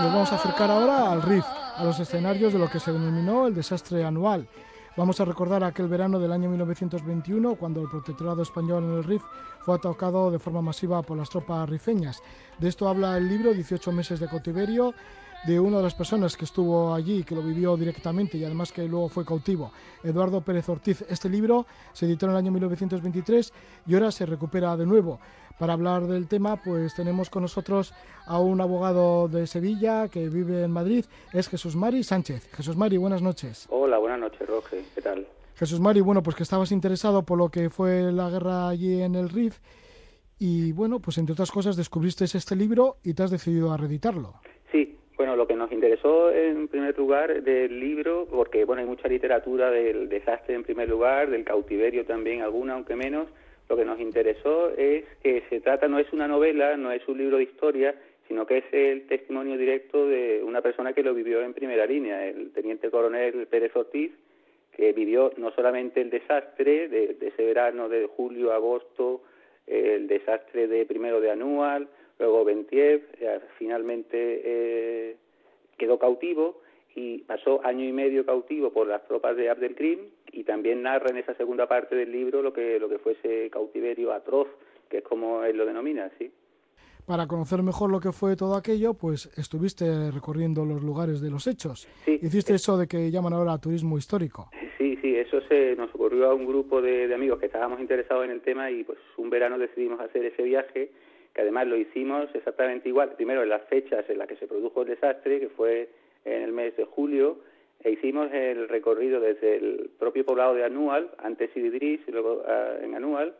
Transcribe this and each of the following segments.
Nos vamos a acercar ahora al RIF, a los escenarios de lo que se denominó el desastre anual. Vamos a recordar aquel verano del año 1921, cuando el protectorado español en el RIF fue atacado de forma masiva por las tropas rifeñas. De esto habla el libro 18 meses de cautiverio de una de las personas que estuvo allí, que lo vivió directamente y además que luego fue cautivo, Eduardo Pérez Ortiz. Este libro se editó en el año 1923 y ahora se recupera de nuevo. Para hablar del tema, pues tenemos con nosotros a un abogado de Sevilla que vive en Madrid, es Jesús Mari Sánchez. Jesús Mari, buenas noches. Hola, buenas noches, Roge. ¿Qué tal? Jesús Mari, bueno, pues que estabas interesado por lo que fue la guerra allí en el RIF y bueno, pues entre otras cosas descubriste este libro y te has decidido a reeditarlo. Sí, bueno, lo que nos interesó en primer lugar del libro, porque bueno, hay mucha literatura del desastre en primer lugar, del cautiverio también alguna, aunque menos, lo que nos interesó es que se trata, no es una novela, no es un libro de historia, sino que es el testimonio directo de una persona que lo vivió en primera línea, el teniente coronel Pérez Ortiz, que vivió no solamente el desastre de, ese verano de julio, agosto, el desastre de primero de Anual, luego Bentiev, eh, finalmente eh, quedó cautivo y pasó año y medio cautivo por las tropas de Abdelkrim y también narra en esa segunda parte del libro lo que lo que fue ese cautiverio atroz, que es como él lo denomina, sí. Para conocer mejor lo que fue todo aquello, pues estuviste recorriendo los lugares de los hechos. Sí, Hiciste eso de que llaman ahora turismo histórico. Sí, sí, eso se nos ocurrió a un grupo de, de amigos que estábamos interesados en el tema y pues un verano decidimos hacer ese viaje que además lo hicimos exactamente igual, primero en las fechas en las que se produjo el desastre, que fue en el mes de julio e hicimos el recorrido desde el propio poblado de Anual, antes Idris y luego ah, en Anual,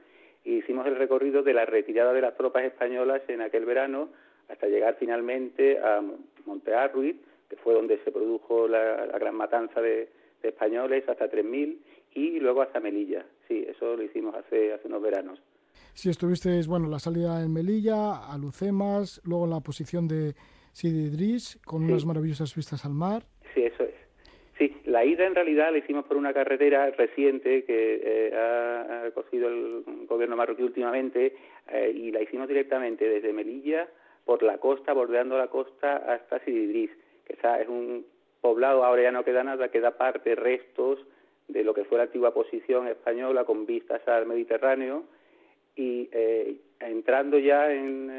y hicimos el recorrido de la retirada de las tropas españolas en aquel verano hasta llegar finalmente a Montearruiz, que fue donde se produjo la, gran matanza de, españoles, hasta 3.000, y luego hasta Melilla. Sí, eso lo hicimos hace, hace unos veranos. Si estuvisteis, bueno, la salida en Melilla, a Lucemas, luego la posición de Sidi Idris, con unas maravillosas vistas al mar. Sí, eso es. Sí, la ida en realidad la hicimos por una carretera reciente que eh, ha, cogido el gobierno marroquí últimamente eh, y la hicimos directamente desde Melilla por la costa, bordeando la costa hasta Sididris, que es un poblado, ahora ya no queda nada, queda parte, restos de lo que fue la antigua posición española con vistas al Mediterráneo. Y eh, entrando ya en,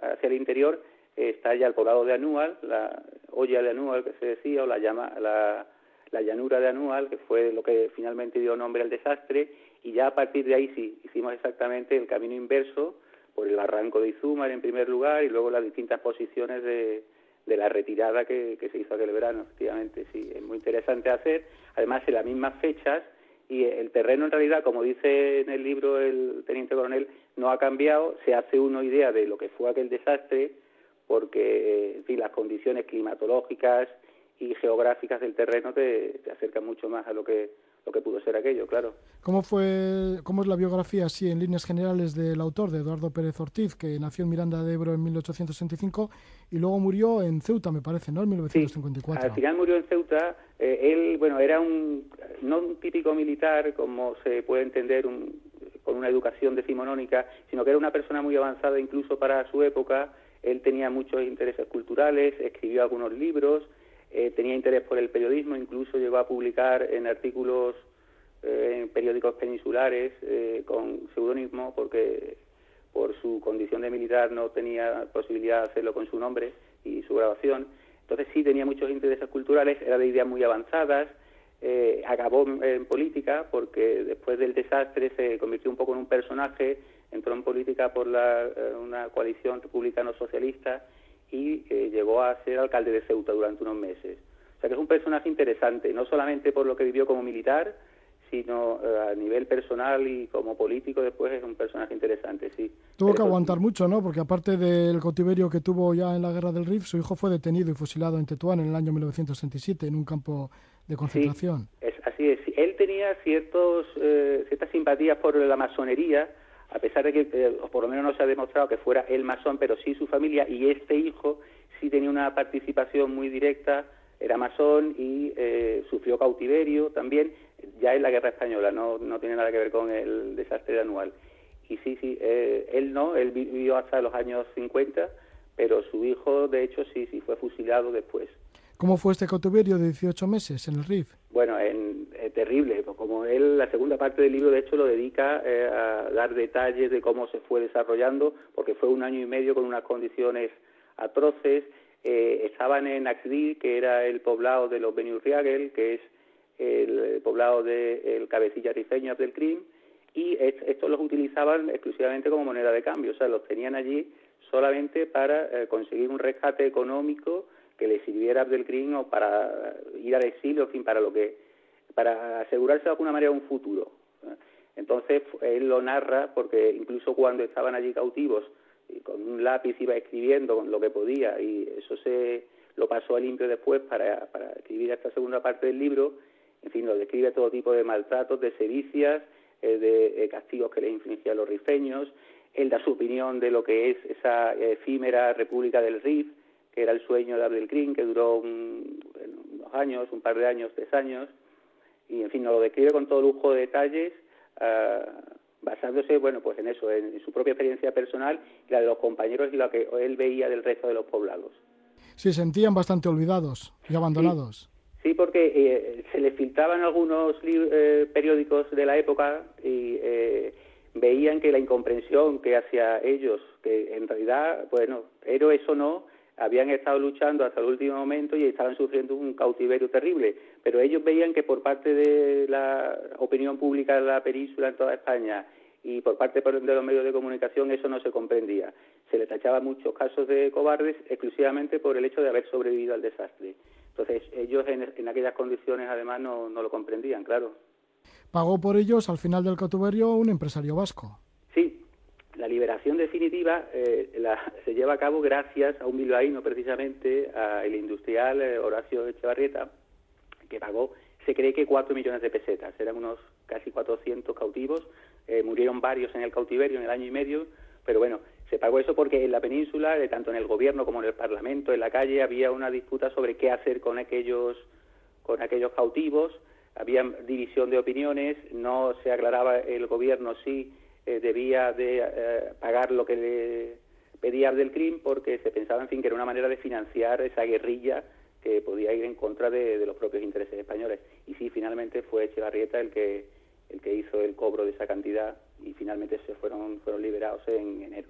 hacia el interior está ya el poblado de Anual, la olla de Anual que se decía, o la, llama, la, llanura de Anual, que fue lo que finalmente dio nombre al desastre, y ya a partir de ahí sí, hicimos exactamente el camino inverso, por el arranco de Izumar en primer lugar, y luego las distintas posiciones de, la retirada que, se hizo aquel verano, efectivamente, sí, es muy interesante hacer, además en las mismas fechas, y el terreno en realidad, como dice en el libro el teniente coronel, no ha cambiado, se hace uno idea de lo que fue aquel desastre, porque las condiciones climatológicas y geográficas del terreno te, acercan mucho más a lo que lo que pudo ser aquello, claro. ¿Cómo fue, cómo es la biografía, así en líneas generales, del autor, de Eduardo Pérez Ortiz, que nació en Miranda de Ebro en 1865 y luego murió en Ceuta, me parece, ¿no? En 1954. al final murió en Ceuta. Eh, él, bueno, era un, no un típico militar, como se puede entender, con una educación decimonónica, sino que era una persona muy avanzada incluso para su época, él tenía muchos intereses culturales, escribió algunos libros, eh, tenía interés por el periodismo, incluso llegó a publicar en artículos eh, en periódicos peninsulares eh, con seudónimo porque por su condición de militar no tenía posibilidad de hacerlo con su nombre y su grabación. Entonces sí tenía muchos intereses culturales, era de ideas muy avanzadas, acabó en política porque después del desastre se convirtió un poco en un personaje entró en política por la, eh, una coalición republicano-socialista y eh, llegó a ser alcalde de Ceuta durante unos meses. O sea que es un personaje interesante, no solamente por lo que vivió como militar, sino eh, a nivel personal y como político después es un personaje interesante, sí. Tuvo que aguantar mucho, ¿no? Porque aparte del cautiverio que tuvo ya en la guerra del Rif, su hijo fue detenido y fusilado en Tetuán en el año 1967 en un campo de concentración. Sí, es, así es. Él tenía ciertos, ciertas simpatías por la masonería, a pesar de que, eh, por lo menos no se ha demostrado que fuera el masón, pero sí su familia y este hijo sí tenía una participación muy directa, era masón y eh, sufrió cautiverio también, ya en la guerra española, no, no tiene nada que ver con el desastre de anual. Y sí, sí, eh, él no, él vivió hasta los años 50, pero su hijo, de hecho, sí, sí fue fusilado después. ¿Cómo fue este cautiverio de 18 meses en el RIF? Bueno, en, eh, terrible. Como él, la segunda parte del libro, de hecho, lo dedica eh, a dar detalles de cómo se fue desarrollando, porque fue un año y medio con unas condiciones atroces. Eh, estaban en Axdil, que era el poblado de los Beniurriagel, que es el poblado del cabecilla rifeño del Crim, y estos los utilizaban exclusivamente como moneda de cambio, o sea, los tenían allí solamente para conseguir un rescate económico que le sirviera a Abdelkrim o para ir al exilio, en fin, para lo que para asegurarse de alguna manera un futuro. Entonces él lo narra porque incluso cuando estaban allí cautivos con un lápiz iba escribiendo lo que podía y eso se lo pasó a limpio después para, escribir esta segunda parte del libro. En fin, lo describe todo tipo de maltratos, de sedicias, eh, de, castigos que le infligían los rifeños. Él da su opinión de lo que es esa efímera República del Rif, que era el sueño de Abdelkrim, que duró unos años, un par de años, tres años, y en fin, nos lo describe con todo lujo de detalles, ah, basándose, bueno, pues en eso, en, su propia experiencia personal y la de los compañeros y la que él veía del resto de los poblados. Sí, sentían bastante olvidados y abandonados. Sí, porque eh, se les filtraban algunos eh, periódicos de la época y eh, veían que la incomprensión que hacia ellos, que en realidad, bueno, héroes o no, habían estado luchando hasta el último momento y estaban sufriendo un cautiverio terrible, pero ellos veían que por parte de la opinión pública de la península en toda España y por parte de los medios de comunicación eso no se comprendía. Se les tachaba muchos casos de cobardes exclusivamente por el hecho de haber sobrevivido al desastre. Entonces ellos en, aquellas condiciones además no, no lo comprendían, claro. Pagó por ellos al final del cautiverio un empresario vasco. La liberación definitiva eh, se lleva a cabo gracias a un bilbaíno, precisamente, al industrial eh, Horacio Echevarrieta, que pagó, se cree que cuatro millones de pesetas, eran unos casi 400 cautivos, eh, murieron varios en el cautiverio en el año y medio, pero bueno, se pagó eso porque en la península, tanto en el gobierno como en el parlamento, en la calle, había una disputa sobre qué hacer con aquellos, con aquellos cautivos, había división de opiniones, no se aclaraba el gobierno si eh, debía de eh, pagar lo que le pedía Abdelkrim porque se pensaba, en fin, que era una manera de financiar esa guerrilla que podía ir en contra de, los propios intereses españoles. Y sí, finalmente fue Echevarrieta el que, el que hizo el cobro de esa cantidad y finalmente se fueron, fueron liberados en enero,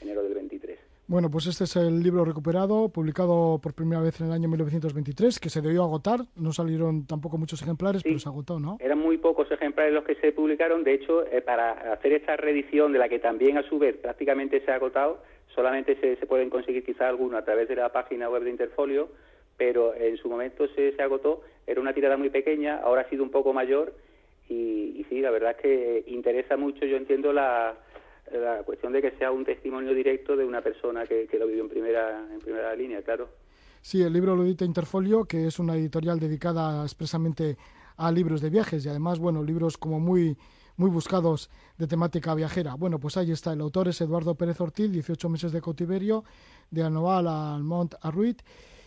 enero del 23. Bueno, pues este es el libro recuperado, publicado por primera vez en el año 1923, que se debió agotar. No salieron tampoco muchos ejemplares, pero se agotó, ¿no? Eran muy pocos ejemplares los que se publicaron. De hecho, eh, para hacer esta reedición, de la que también a su vez prácticamente se ha agotado, solamente se, pueden conseguir quizá algunos a través de la página web de Interfolio, pero en su momento se, se agotó. Era una tirada muy pequeña, ahora ha sido un poco mayor y, y sí, la verdad es que interesa mucho, yo entiendo la la cuestión de que sea un testimonio directo de una persona que, lo vivió en primera, en primera línea, claro. Sí, el libro lo edita Interfolio, que es una editorial dedicada expresamente a libros de viajes y además, bueno, libros como muy muy buscados de temática viajera. Bueno, pues ahí está. El autor es Eduardo Pérez Ortiz, 18 meses de cautiverio, de Anoval al Mont Arruit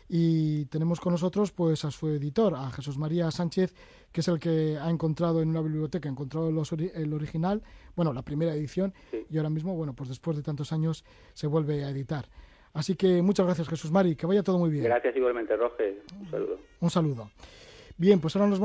y tenemos con nosotros pues a su editor, a Jesús María Sánchez, que es el que ha encontrado en una biblioteca, ha encontrado el original, bueno, la primera edición, y ahora mismo, bueno, pues después de tantos años se vuelve a editar. Así que muchas gracias Jesús Mari, que vaya todo muy bien. Gracias igualmente, Roge. Un saludo. Un saludo. Bien, pues ahora nos vamos